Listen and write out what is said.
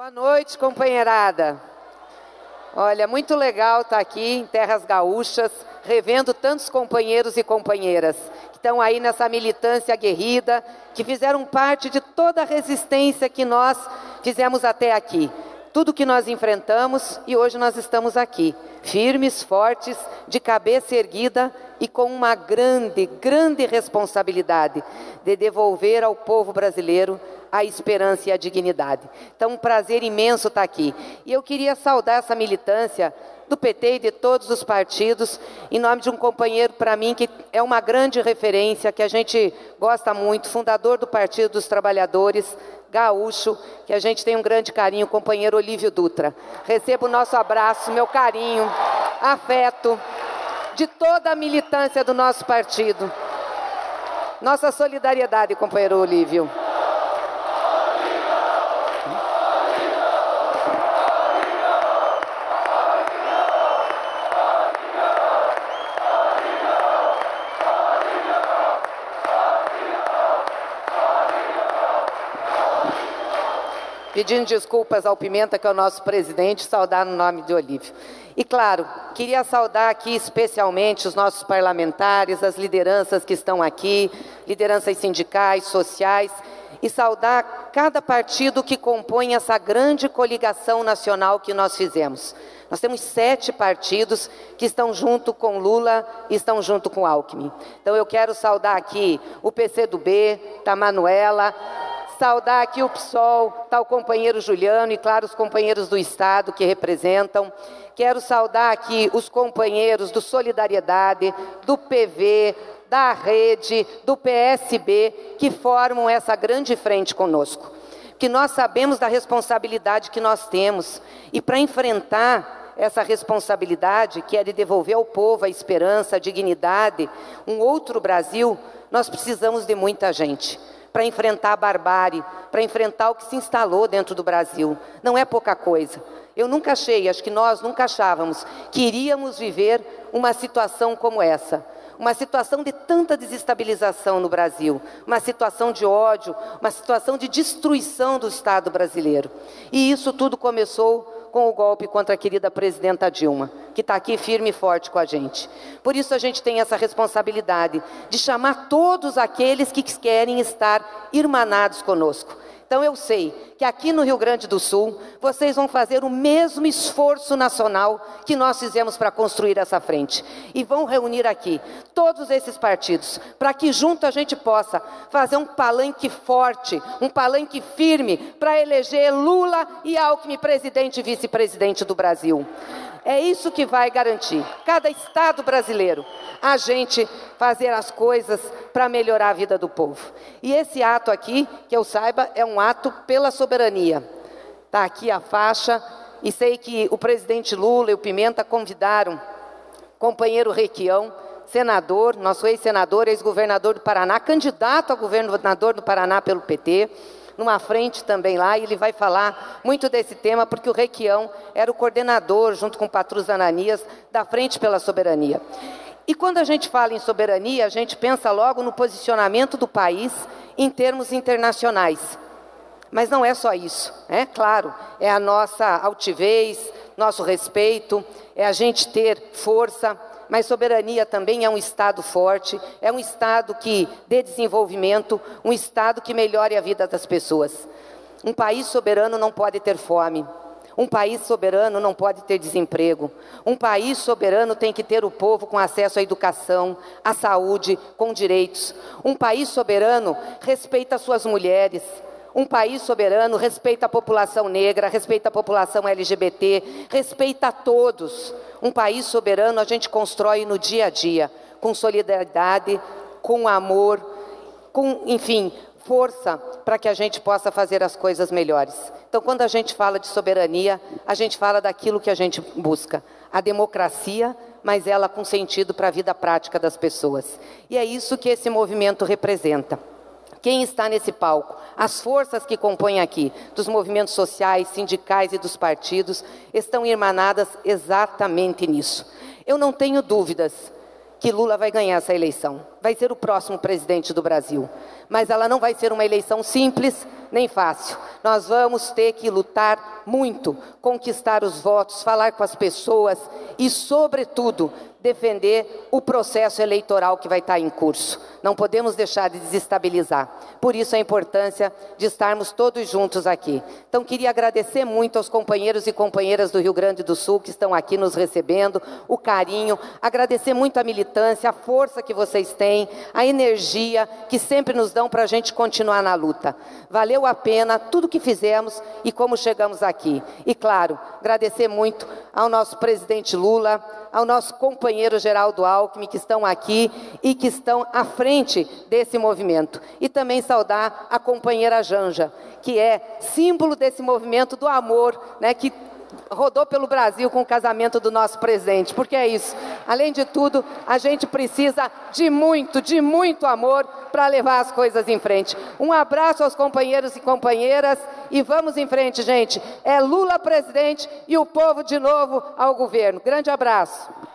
Boa noite, companheirada. Olha, muito legal estar aqui em Terras Gaúchas, revendo tantos companheiros e companheiras que estão aí nessa militância aguerrida, que fizeram parte de toda a resistência que nós fizemos até aqui. Tudo que nós enfrentamos e hoje nós estamos aqui, firmes, fortes, de cabeça erguida e com uma grande, grande responsabilidade de devolver ao povo brasileiro a esperança e a dignidade. Então, um prazer imenso estar aqui. E eu queria saudar essa militância do PT e de todos os partidos, em nome de um companheiro para mim que é uma grande referência, que a gente gosta muito, fundador do Partido dos Trabalhadores, gaúcho, que a gente tem um grande carinho, companheiro Olívio Dutra. Recebo o nosso abraço, meu carinho, afeto de toda a militância do nosso partido. Nossa solidariedade, companheiro Olívio. Pedindo desculpas ao Pimenta, que é o nosso presidente, saudar no nome de Olívio. E claro, queria saudar aqui especialmente os nossos parlamentares, as lideranças que estão aqui, lideranças sindicais, sociais, e saudar cada partido que compõe essa grande coligação nacional que nós fizemos. Nós temos sete partidos que estão junto com Lula e estão junto com Alckmin. Então eu quero saudar aqui o PCdoB, da Manuela, saudar aqui o PSOL, está o companheiro Juliano e, claro, os companheiros do Estado que representam. Quero saudar aqui os companheiros do Solidariedade, do PV, da Rede, do PSB, que formam essa grande frente conosco. Que nós sabemos da responsabilidade que nós temos. E para enfrentar essa responsabilidade, que é de devolver ao povo a esperança, a dignidade, um outro Brasil, nós precisamos de muita gente para enfrentar a barbárie, para enfrentar o que se instalou dentro do Brasil. Não é pouca coisa. Eu nunca achei, acho que nós nunca achávamos, que iríamos viver uma situação como essa. Uma situação de tanta desestabilização no Brasil, uma situação de ódio, uma situação de destruição do Estado brasileiro. E isso tudo começou com o golpe contra a querida presidenta Dilma, que está aqui firme e forte com a gente. Por isso a gente tem essa responsabilidade de chamar todos aqueles que querem estar irmanados conosco. Então eu sei que aqui no Rio Grande do Sul vocês vão fazer o mesmo esforço nacional que nós fizemos para construir essa frente. E vão reunir aqui todos esses partidos para que junto a gente possa fazer um palanque forte, um palanque firme para eleger Lula e Alckmin presidente e vice-presidente do Brasil. É isso que vai garantir, cada estado brasileiro, a gente fazer as coisas para melhorar a vida do povo. E esse ato aqui, que eu saiba, é um ato pela soberania. Está aqui a faixa, e sei que o presidente Lula e o Pimenta convidaram companheiro Requião, senador, nosso ex-senador, ex-governador do Paraná, candidato a governador do Paraná pelo PT, numa frente também lá, e ele vai falar muito desse tema, porque o Requião era o coordenador, junto com o Patrus Ananias, da Frente pela Soberania. E quando a gente fala em soberania, a gente pensa logo no posicionamento do país em termos internacionais. Mas não é só isso, é claro, é a nossa altivez, nosso respeito, é a gente ter força, mas soberania também é um Estado forte, é um Estado que dê desenvolvimento, um Estado que melhore a vida das pessoas. Um país soberano não pode ter fome. Um país soberano não pode ter desemprego. Um país soberano tem que ter o povo com acesso à educação, à saúde, com direitos. Um país soberano respeita suas mulheres, um país soberano respeita a população negra, respeita a população LGBT, respeita a todos. Um país soberano a gente constrói no dia a dia, com solidariedade, com amor, com, enfim, força para que a gente possa fazer as coisas melhores. Então, quando a gente fala de soberania, a gente fala daquilo que a gente busca, a democracia, mas ela com sentido para a vida prática das pessoas. E é isso que esse movimento representa quem está nesse palco, as forças que compõem aqui, dos movimentos sociais, sindicais e dos partidos, estão irmanadas exatamente nisso. Eu não tenho dúvidas que Lula vai ganhar essa eleição. vai ser o próximo presidente do Brasil. Mas ela não vai ser uma eleição simples nem fácil. Nós vamos ter que lutar muito, conquistar os votos, falar com as pessoas e, sobretudo, defender o processo eleitoral que vai estar em curso. Não podemos deixar de desestabilizar. Por isso a importância de estarmos todos juntos aqui. Então queria agradecer muito aos companheiros e companheiras do Rio Grande do Sul que estão aqui nos recebendo, o carinho, agradecer muito a militância, a força que vocês têm, a energia que sempre nos dão para a gente continuar na luta. Valeu a pena tudo que fizemos e como chegamos aqui. E claro, agradecer muito ao nosso presidente Lula, ao nosso companheiro Geraldo Alckmin, que estão aqui e que estão à frente desse movimento. E também saudar a companheira Janja, que é símbolo desse movimento do amor, né, que rodou pelo Brasil com o casamento do nosso presidente, porque é isso. Além de tudo, a gente precisa de muito, de muito amor para levar as coisas em frente. Um abraço aos companheiros e companheiras e vamos em frente, gente. É Lula presidente e o povo de novo ao governo. Grande abraço.